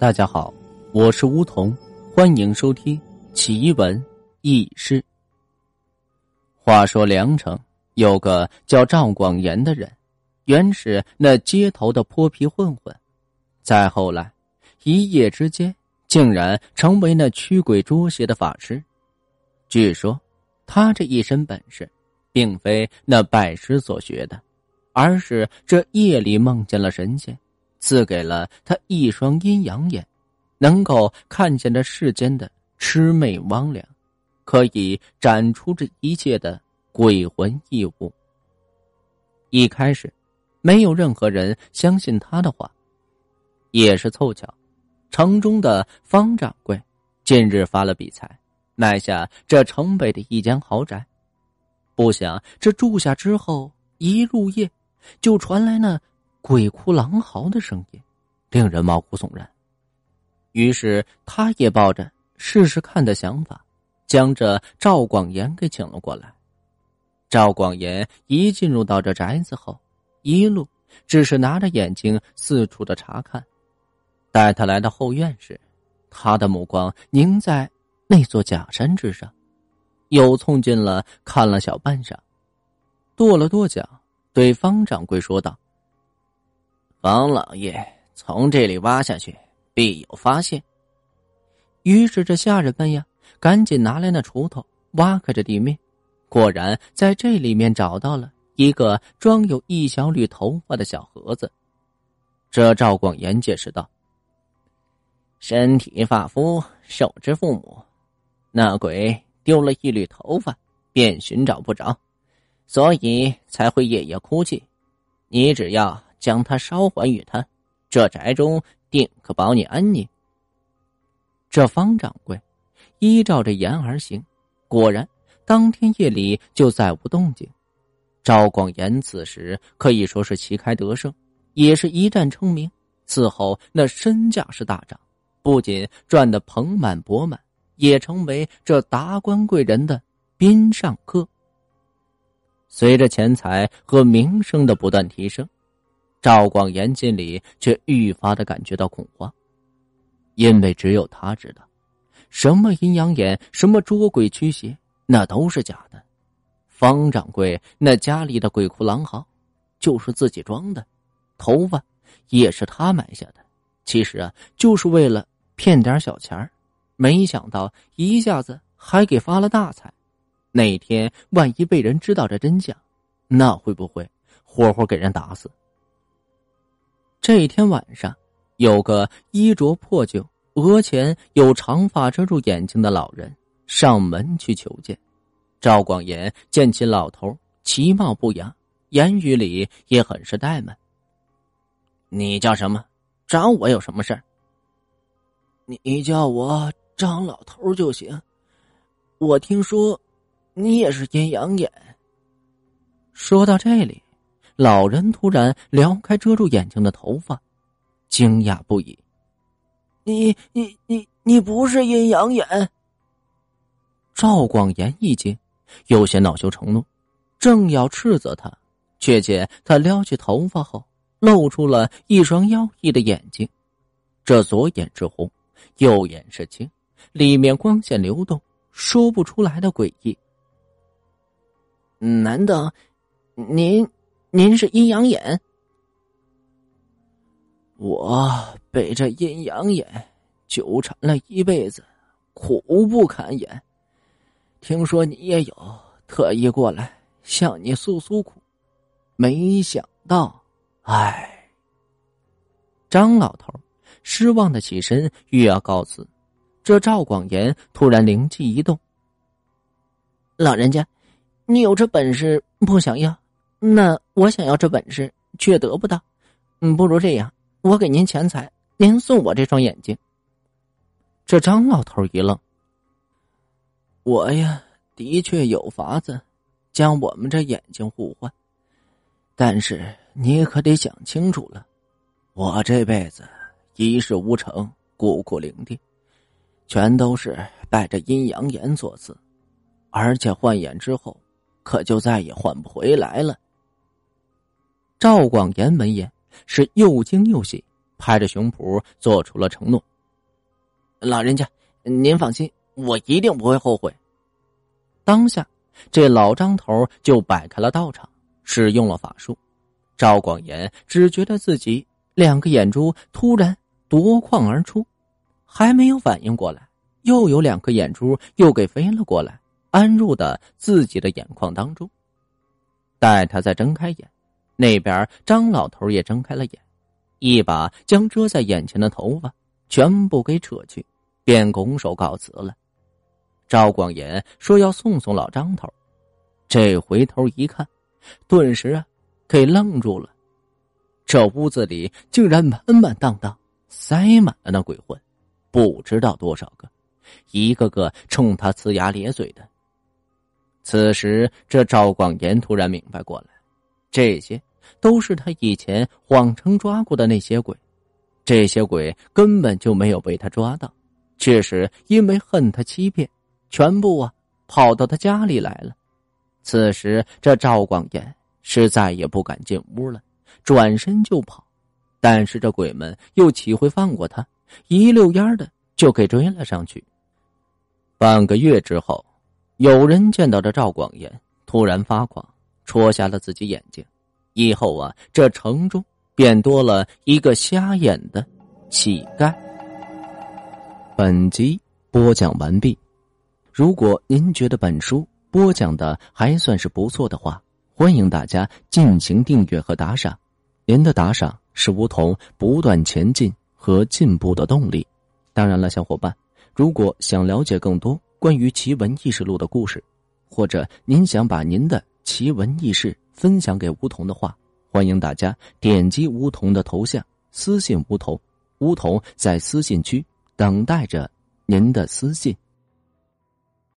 大家好，我是梧桐，欢迎收听《奇闻异事》。话说梁城有个叫赵广言的人，原是那街头的泼皮混混，再后来，一夜之间竟然成为那驱鬼捉邪的法师。据说，他这一身本事，并非那拜师所学的，而是这夜里梦见了神仙。赐给了他一双阴阳眼，能够看见这世间的魑魅魍魉，可以斩出这一切的鬼魂异物。一开始，没有任何人相信他的话，也是凑巧，城中的方掌柜近日发了笔财，买下这城北的一间豪宅。不想这住下之后，一入夜就传来那。鬼哭狼嚎的声音，令人毛骨悚然。于是，他也抱着试试看的想法，将这赵广言给请了过来。赵广言一进入到这宅子后，一路只是拿着眼睛四处的查看。待他来到后院时，他的目光凝在那座假山之上，又凑近了看了小半晌，跺了跺脚，对方掌柜说道。王老爷，从这里挖下去，必有发现。于是这下人们呀，赶紧拿来那锄头，挖开这地面，果然在这里面找到了一个装有一小缕头发的小盒子。这赵广言解释道：“身体发肤，受之父母，那鬼丢了一缕头发，便寻找不着，所以才会夜夜哭泣。你只要。”将他烧还与他，这宅中定可保你安宁。这方掌柜依照着言而行，果然当天夜里就再无动静。赵广言此时可以说是旗开得胜，也是一战成名。此后那身价是大涨，不仅赚得盆满钵满，也成为这达官贵人的宾上客。随着钱财和名声的不断提升。赵广言心里却愈发的感觉到恐慌，因为只有他知道，什么阴阳眼，什么捉鬼驱邪，那都是假的。方掌柜那家里的鬼哭狼嚎，就是自己装的，头发也是他买下的。其实啊，就是为了骗点小钱没想到一下子还给发了大财。那天万一被人知道这真相，那会不会活活给人打死？这天晚上，有个衣着破旧、额前有长发遮住眼睛的老人上门去求见。赵广言见其老头其貌不扬，言语里也很是怠慢。你叫什么？找我有什么事儿？你叫我张老头就行。我听说你也是阴阳眼。说到这里。老人突然撩开遮住眼睛的头发，惊讶不已。你你你你不是阴阳眼？赵广言一惊，有些恼羞成怒，正要斥责他，却见他撩起头发后，露出了一双妖异的眼睛。这左眼是红，右眼是青，里面光线流动，说不出来的诡异。难道您？您是阴阳眼，我被这阴阳眼纠缠了一辈子，苦不堪言。听说你也有，特意过来向你诉诉苦，没想到，唉。张老头失望的起身，欲要告辞。这赵广言突然灵机一动：“老人家，你有这本事，不想要？”那我想要这本事，却得不到。嗯，不如这样，我给您钱财，您送我这双眼睛。这张老头一愣：“我呀，的确有法子将我们这眼睛互换，但是你可得想清楚了，我这辈子一事无成，孤苦伶仃，全都是拜着阴阳眼所赐，而且换眼之后，可就再也换不回来了。”赵广言闻言是又惊又喜，拍着胸脯做出了承诺：“老人家，您放心，我一定不会后悔。”当下，这老张头就摆开了道场，使用了法术。赵广言只觉得自己两个眼珠突然夺眶而出，还没有反应过来，又有两颗眼珠又给飞了过来，安入的自己的眼眶当中。待他再睁开眼，那边张老头也睁开了眼，一把将遮在眼前的头发全部给扯去，便拱手告辞了。赵广言说要送送老张头，这回头一看，顿时啊，给愣住了。这屋子里竟然满满当当塞满了那鬼魂，不知道多少个，一个个冲他呲牙咧嘴的。此时，这赵广言突然明白过来，这些都是他以前谎称抓过的那些鬼，这些鬼根本就没有被他抓到，却是因为恨他欺骗，全部啊跑到他家里来了。此时，这赵广言是再也不敢进屋了，转身就跑。但是这鬼们又岂会放过他？一溜烟的就给追了上去。半个月之后。有人见到这赵广言突然发狂，戳瞎了自己眼睛，以后啊，这城中便多了一个瞎眼的乞丐。本集播讲完毕，如果您觉得本书播讲的还算是不错的话，欢迎大家进行订阅和打赏，您的打赏是梧桐不断前进和进步的动力。当然了，小伙伴，如果想了解更多。关于奇闻异事录的故事，或者您想把您的奇闻异事分享给梧桐的话，欢迎大家点击梧桐的头像私信梧桐，梧桐在私信区等待着您的私信。